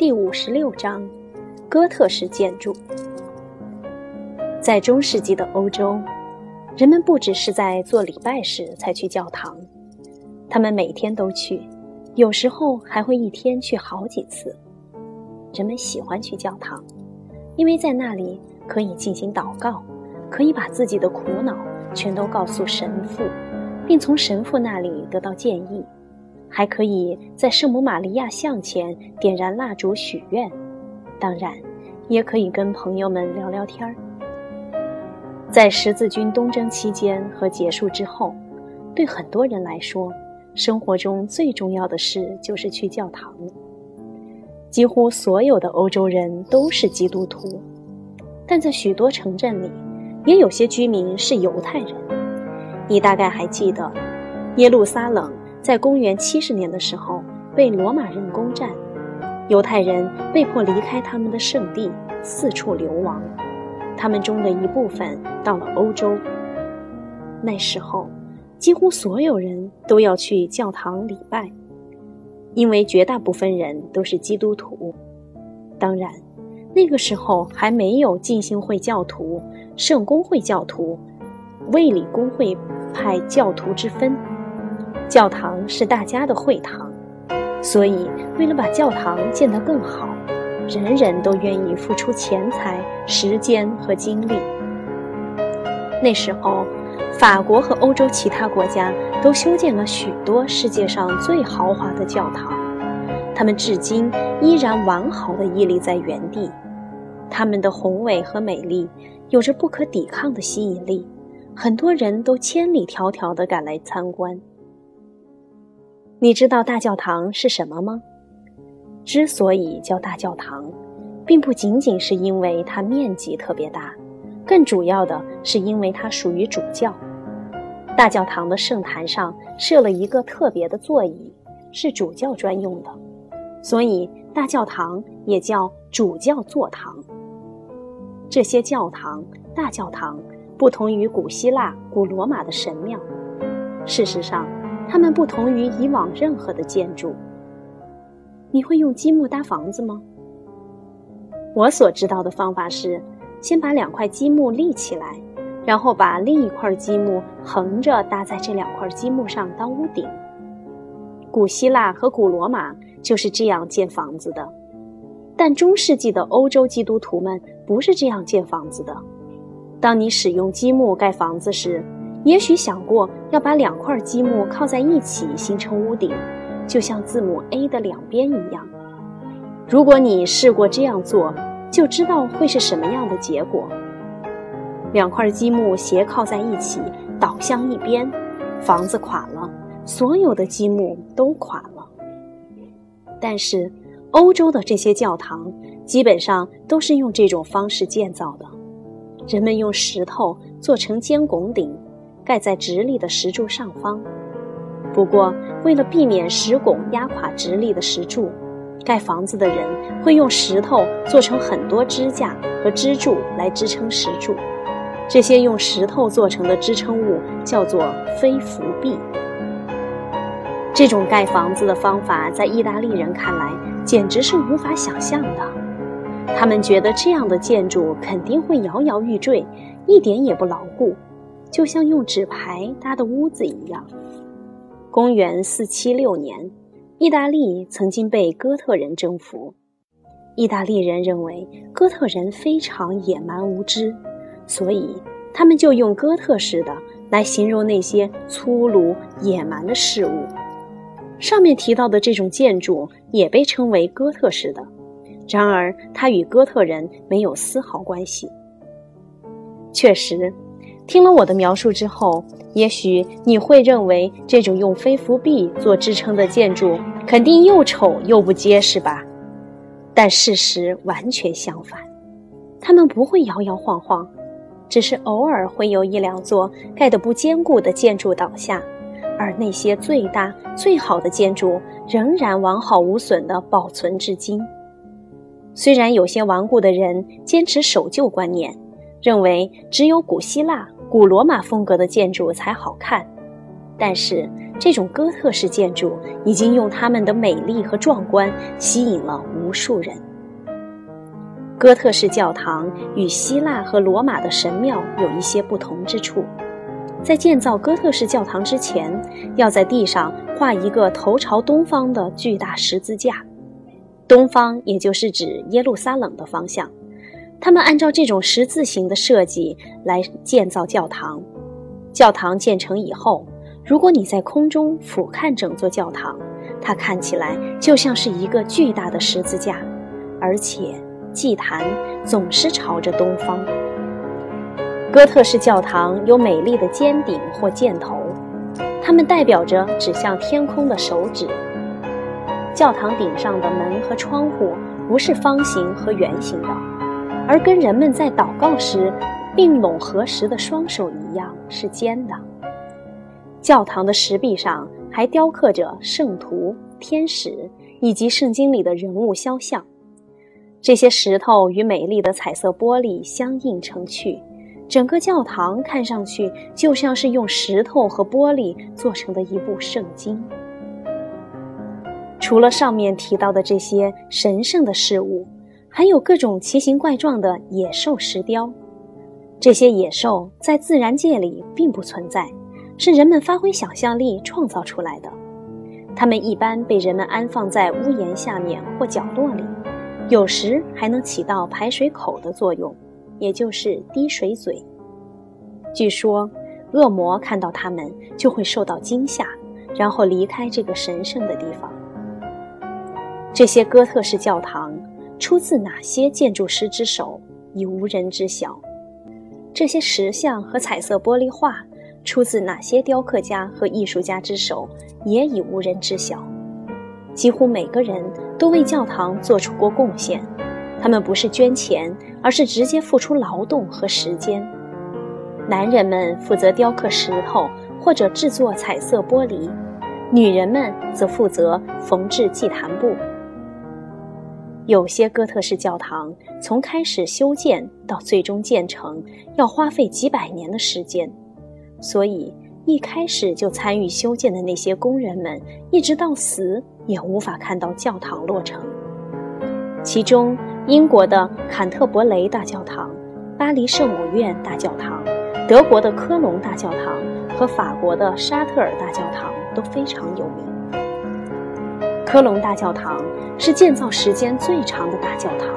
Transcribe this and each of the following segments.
第五十六章：哥特式建筑。在中世纪的欧洲，人们不只是在做礼拜时才去教堂，他们每天都去，有时候还会一天去好几次。人们喜欢去教堂，因为在那里可以进行祷告，可以把自己的苦恼全都告诉神父，并从神父那里得到建议。还可以在圣母玛利亚像前点燃蜡烛许愿，当然，也可以跟朋友们聊聊天儿。在十字军东征期间和结束之后，对很多人来说，生活中最重要的事就是去教堂。几乎所有的欧洲人都是基督徒，但在许多城镇里，也有些居民是犹太人。你大概还记得，耶路撒冷。在公元七十年的时候，被罗马人攻占，犹太人被迫离开他们的圣地，四处流亡。他们中的一部分到了欧洲。那时候，几乎所有人都要去教堂礼拜，因为绝大部分人都是基督徒。当然，那个时候还没有浸信会教徒、圣公会教徒、卫理公会派教徒之分。教堂是大家的会堂，所以为了把教堂建得更好，人人都愿意付出钱财、时间和精力。那时候，法国和欧洲其他国家都修建了许多世界上最豪华的教堂，它们至今依然完好的屹立在原地。它们的宏伟和美丽有着不可抵抗的吸引力，很多人都千里迢迢地赶来参观。你知道大教堂是什么吗？之所以叫大教堂，并不仅仅是因为它面积特别大，更主要的是因为它属于主教。大教堂的圣坛上设了一个特别的座椅，是主教专用的，所以大教堂也叫主教座堂。这些教堂、大教堂不同于古希腊、古罗马的神庙，事实上。它们不同于以往任何的建筑。你会用积木搭房子吗？我所知道的方法是，先把两块积木立起来，然后把另一块积木横着搭在这两块积木上当屋顶。古希腊和古罗马就是这样建房子的，但中世纪的欧洲基督徒们不是这样建房子的。当你使用积木盖房子时，也许想过要把两块积木靠在一起形成屋顶，就像字母 A 的两边一样。如果你试过这样做，就知道会是什么样的结果。两块积木斜靠在一起，倒向一边，房子垮了，所有的积木都垮了。但是，欧洲的这些教堂基本上都是用这种方式建造的，人们用石头做成尖拱顶。盖在直立的石柱上方。不过，为了避免石拱压垮直立的石柱，盖房子的人会用石头做成很多支架和支柱来支撑石柱。这些用石头做成的支撑物叫做飞扶壁。这种盖房子的方法在意大利人看来简直是无法想象的。他们觉得这样的建筑肯定会摇摇欲坠，一点也不牢固。就像用纸牌搭的屋子一样。公元四七六年，意大利曾经被哥特人征服。意大利人认为哥特人非常野蛮无知，所以他们就用哥特式的来形容那些粗鲁野蛮的事物。上面提到的这种建筑也被称为哥特式的，然而它与哥特人没有丝毫关系。确实。听了我的描述之后，也许你会认为这种用飞浮壁做支撑的建筑肯定又丑又不结实吧？但事实完全相反，它们不会摇摇晃晃，只是偶尔会有一两座盖得不坚固的建筑倒下，而那些最大最好的建筑仍然完好无损地保存至今。虽然有些顽固的人坚持守旧观念，认为只有古希腊。古罗马风格的建筑才好看，但是这种哥特式建筑已经用它们的美丽和壮观吸引了无数人。哥特式教堂与希腊和罗马的神庙有一些不同之处。在建造哥特式教堂之前，要在地上画一个头朝东方的巨大十字架，东方也就是指耶路撒冷的方向。他们按照这种十字形的设计来建造教堂。教堂建成以后，如果你在空中俯瞰整座教堂，它看起来就像是一个巨大的十字架，而且。祭坛总是朝着东方。哥特式教堂有美丽的尖顶或箭头，它们代表着指向天空的手指。教堂顶上的门和窗户不是方形和圆形的，而跟人们在祷告时并拢合十的双手一样是尖的。教堂的石壁上还雕刻着圣徒、天使以及圣经里的人物肖像。这些石头与美丽的彩色玻璃相映成趣，整个教堂看上去就像是用石头和玻璃做成的一部圣经。除了上面提到的这些神圣的事物，还有各种奇形怪状的野兽石雕。这些野兽在自然界里并不存在，是人们发挥想象力创造出来的。它们一般被人们安放在屋檐下面或角落里。有时还能起到排水口的作用，也就是滴水嘴。据说，恶魔看到它们就会受到惊吓，然后离开这个神圣的地方。这些哥特式教堂出自哪些建筑师之手，已无人知晓；这些石像和彩色玻璃画出自哪些雕刻家和艺术家之手，也已无人知晓。几乎每个人都为教堂做出过贡献，他们不是捐钱，而是直接付出劳动和时间。男人们负责雕刻石头或者制作彩色玻璃，女人们则负责缝制祭坛布。有些哥特式教堂从开始修建到最终建成，要花费几百年的时间，所以。一开始就参与修建的那些工人们，一直到死也无法看到教堂落成。其中，英国的坎特伯雷大教堂、巴黎圣母院大教堂、德国的科隆大教堂和法国的沙特尔大教堂都非常有名。科隆大教堂是建造时间最长的大教堂，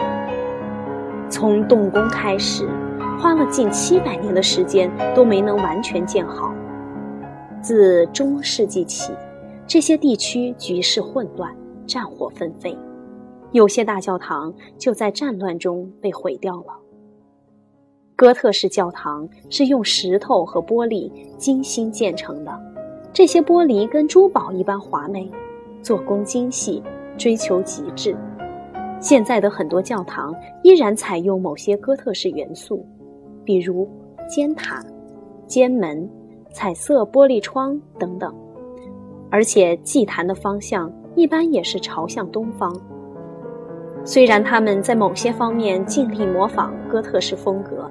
从动工开始，花了近七百年的时间都没能完全建好。自中世纪起，这些地区局势混乱，战火纷飞，有些大教堂就在战乱中被毁掉了。哥特式教堂是用石头和玻璃精心建成的，这些玻璃跟珠宝一般华美，做工精细，追求极致。现在的很多教堂依然采用某些哥特式元素，比如尖塔、尖门。彩色玻璃窗等等，而且祭坛的方向一般也是朝向东方。虽然他们在某些方面尽力模仿哥特式风格，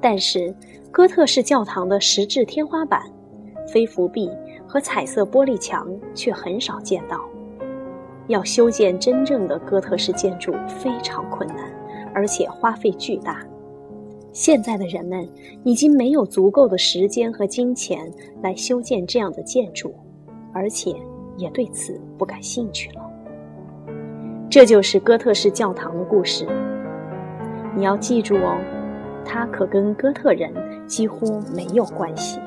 但是哥特式教堂的石质天花板、飞扶壁和彩色玻璃墙却很少见到。要修建真正的哥特式建筑非常困难，而且花费巨大。现在的人们已经没有足够的时间和金钱来修建这样的建筑，而且也对此不感兴趣了。这就是哥特式教堂的故事。你要记住哦，它可跟哥特人几乎没有关系。